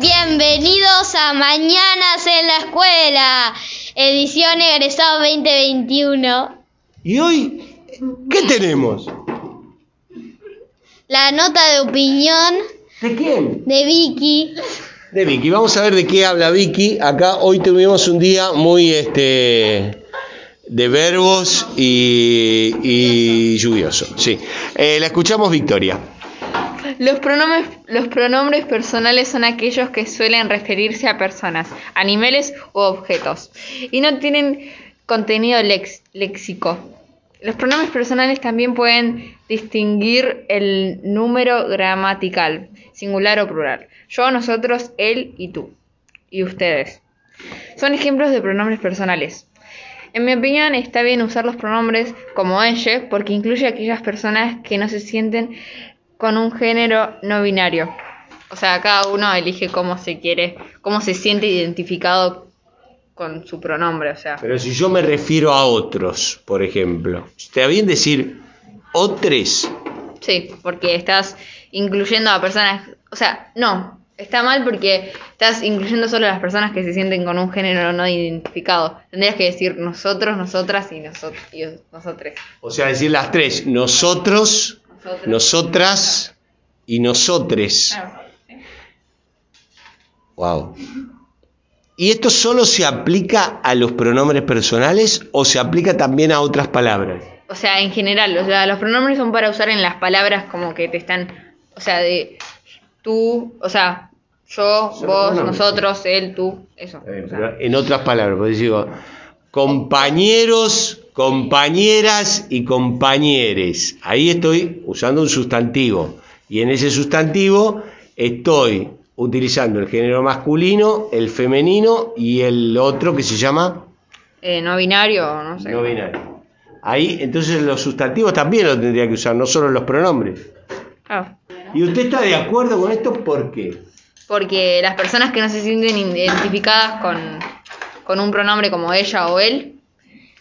bienvenidos a Mañanas en la Escuela, edición egresado 2021. ¿Y hoy qué tenemos? La nota de opinión ¿De quién? de Vicky. De Vicky. Vamos a ver de qué habla Vicky. Acá hoy tuvimos un día muy este de verbos y, y lluvioso. Sí. Eh, la escuchamos Victoria. Los pronombres, personales son aquellos que suelen referirse a personas, animales u objetos y no tienen contenido léxico. Los pronombres personales también pueden distinguir el número gramatical, singular o plural. Yo, nosotros, él y tú. Y ustedes. Son ejemplos de pronombres personales. En mi opinión, está bien usar los pronombres como ella porque incluye a aquellas personas que no se sienten con un género no binario. O sea, cada uno elige cómo se quiere, cómo se siente identificado con su pronombre. O sea, Pero si yo me refiero a otros, por ejemplo, ¿está bien decir otros? sí, porque estás incluyendo a personas. O sea, no, está mal porque estás incluyendo solo a las personas que se sienten con un género no identificado. Tendrías que decir nosotros, nosotras y, nosotros y nosotres. O sea, decir las tres, nosotros, Nosotros. Nosotras y nosotres. Claro. Wow. ¿Y esto solo se aplica a los pronombres personales o se aplica también a otras palabras? O sea, en general, o sea, los pronombres son para usar en las palabras como que te están, o sea, de tú, o sea, yo, Son vos, nosotros, él, tú, eso. Eh, o sea. pero en otras palabras, pues digo, compañeros, compañeras y compañeres. Ahí estoy usando un sustantivo. Y en ese sustantivo estoy utilizando el género masculino, el femenino y el otro que se llama Eh, no binario, no sé. no binario. Ahí, entonces los sustantivos también lo tendría que usar, no solo los pronombres. Claro. ¿Y usted está de acuerdo con esto? ¿Por qué? Porque las personas que no se sienten identificadas con, con un pronombre como ella o él,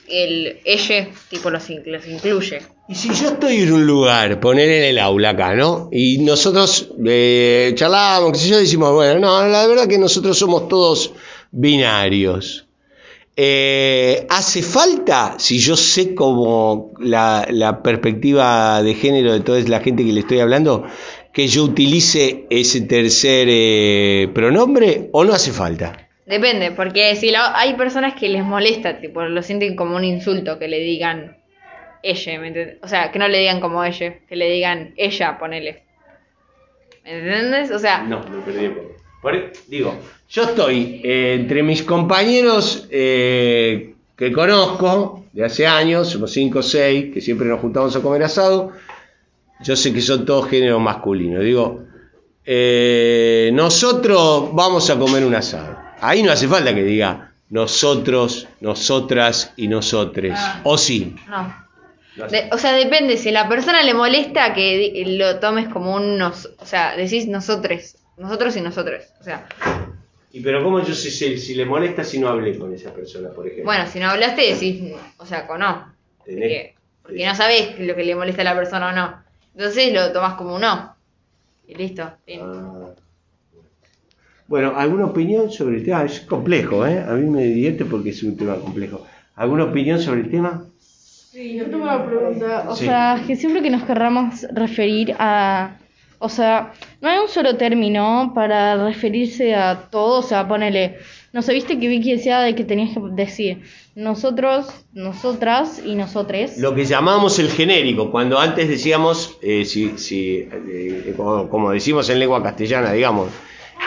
el ella tipo los, los incluye. Y si yo estoy en un lugar, poner en el aula acá, ¿no? Y nosotros eh, charlamos, qué sé yo, decimos, bueno, no, la verdad que nosotros somos todos binarios. Eh, ¿Hace falta, si yo sé como la, la perspectiva de género de toda la gente que le estoy hablando, que yo utilice ese tercer eh, pronombre o no hace falta? Depende, porque si hay personas que les molesta, tipo, lo sienten como un insulto que le digan ella, ¿me entiendes? O sea, que no le digan como ella, que le digan ella, ponele. ¿Me entiendes? O sea, No, me perdí un poco. Por- digo, yo estoy eh, entre mis compañeros eh, que conozco de hace años, somos 5 o 6, que siempre nos juntamos a comer asado. Yo sé que son todos géneros masculinos. Digo, eh, nosotros vamos a comer un asado. Ahí no hace falta que diga nosotros, nosotras y nosotres. Ah. O sí. no. De- o sea, depende, si la persona le molesta que lo tomes como un nos, o sea, decís nosotros, nosotros y nosotros. O sea, Y pero cómo yo sé si, si le molesta si no hablé con esa persona, por ejemplo. bueno, si no hablaste decís, o sea, con no. Tenés- Porque, porque no sabés lo que le molesta a la persona o no. Entonces lo tomás como un no. Y listo. fin. Ah. Bueno, ¿alguna opinión sobre el tema? Es complejo, ¿eh? A mí me divierte porque es un tema complejo. ¿Alguna opinión sobre el tema? Yo tengo una pregunta, o Sí. sea, que siempre que nos querramos referir a, o sea, no hay un solo término para referirse a todo, o sea, ponele, no sé, viste que Vicky decía de que tenías que decir nosotros, nosotras y nosotres. Lo que llamamos el genérico, cuando antes decíamos, eh, si, si, eh, como, como decimos en lengua castellana, digamos,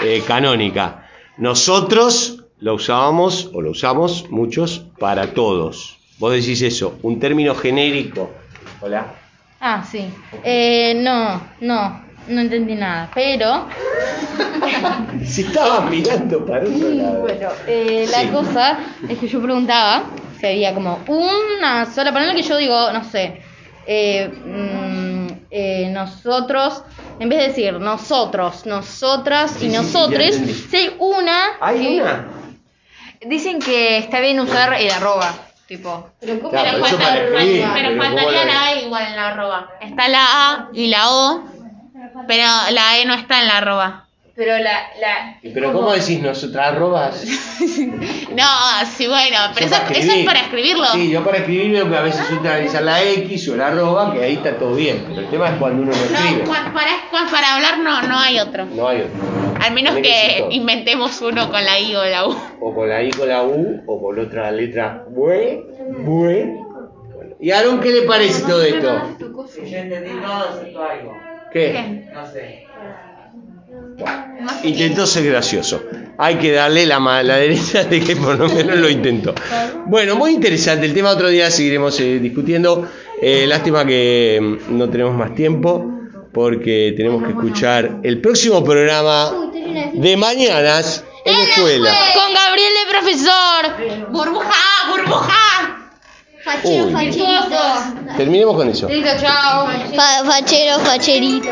eh, canónica, nosotros lo usábamos, o lo usamos muchos, para todos. Vos decís eso, un término genérico. Hola. Ah, sí. Eh, no, no, no entendí nada, pero, Si estabas mirando para otro lado. bueno, eh, la Sí. cosa es que yo preguntaba si había como una sola palabra que yo digo, no sé, eh, mm, eh, nosotros, en vez de decir nosotros, nosotras Sí, y sí, nosotres, si hay una ¿Hay que- una? Dicen que está bien usar el arroba, tipo. Pero ¿cómo Claro, la eso falta- pero pero faltaría ¿cómo la- la A igual en la arroba. Está la A y la O, pero la E no está en la arroba. Pero la. la Pero ¿cómo decís nosotras arrobas? No, sí, bueno, pero eso, eso es para escribirlo. Sí, yo para escribirlo a veces uso analizar la X o la arroba, que ahí está todo bien. Pero el tema es cuando uno no escribe. No, cua- para, para hablar no, no hay otro. No hay otro. Al menos que inventemos uno con la I o la U. O con la I con la U, o con otra letra bue, bue. ¿Y a Aaron qué le parece todo esto? Si yo entendí todo, excepto algo. ¿Qué? No sé. Intentó ser gracioso. Hay que darle la, la derecha de que por lo menos lo intentó. Bueno, muy interesante el tema. Otro día seguiremos eh, discutiendo. Eh, lástima que mm, no tenemos más tiempo porque tenemos que escuchar el próximo programa de mañanas en la escuela. Con Gabriel de profesor. ¡Burbuja! ¡Burbuja! Uy, Facherito. terminemos con eso. Listo, chao. Fa- fachero, facherito.